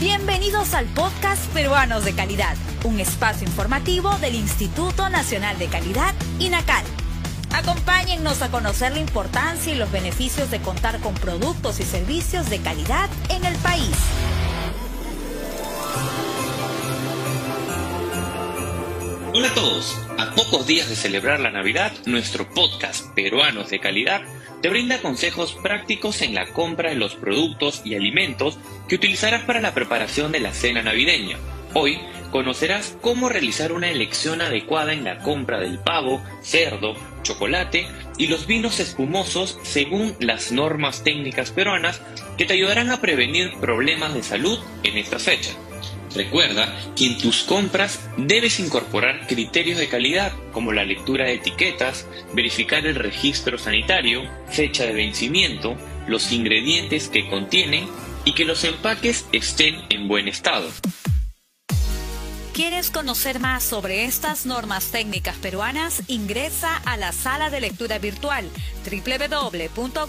Bienvenidos al podcast Peruanos de Calidad, un espacio informativo del Instituto Nacional de Calidad, INACAL. Acompáñennos a conocer la importancia y los beneficios de contar con productos y servicios de calidad en el país. Hola a todos. A pocos días de celebrar la Navidad, nuestro podcast Peruanos de Calidad te brinda consejos prácticos en la compra de los productos y alimentos que utilizarás para la preparación de la cena navideña. Hoy conocerás cómo realizar una elección adecuada en la compra del pavo, cerdo, chocolate y los vinos espumosos según las normas técnicas peruanas que te ayudarán a prevenir problemas de salud en esta fecha. Recuerda que en tus compras debes incorporar criterios de calidad como la lectura de etiquetas, verificar el registro sanitario, fecha de vencimiento, los ingredientes que contienen y que los empaques estén en buen estado. ¿Quieres conocer más sobre estas normas técnicas peruanas? Ingresa a la sala de lectura virtual www.go.p/inacal.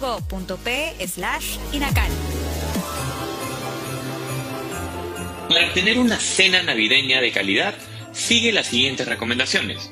Para tener una cena navideña de calidad, sigue las siguientes recomendaciones.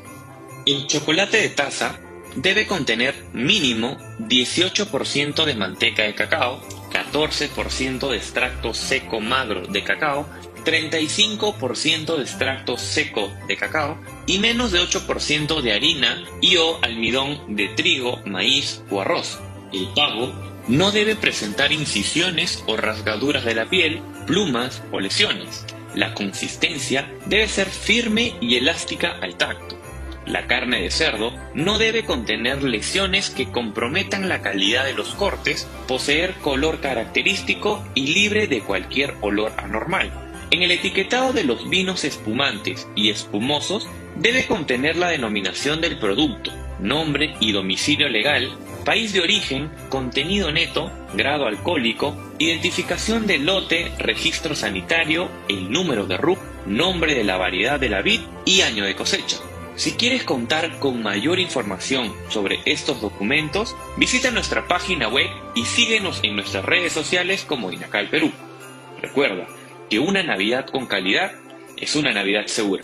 El chocolate de taza debe contener mínimo 18% de manteca de cacao, 14% de extracto seco magro de cacao, 35% de extracto seco de cacao y menos de 8% de harina y o almidón de trigo, maíz o arroz. El pavo no debe presentar incisiones o rasgaduras de la piel, plumas o lesiones. La consistencia debe ser firme y elástica al tacto. La carne de cerdo no debe contener lesiones que comprometan la calidad de los cortes, poseer color característico y libre de cualquier olor anormal. En el etiquetado de los vinos espumantes y espumosos debe contener la denominación del producto, nombre y domicilio legal, país de origen, contenido neto, grado alcohólico, identificación de lote, registro sanitario, el número de RUC, nombre de la variedad de la vid y año de cosecha. Si quieres contar con mayor información sobre estos documentos, visita nuestra página web y síguenos en nuestras redes sociales como Inacal Perú. Recuerda que una Navidad con calidad es una Navidad segura.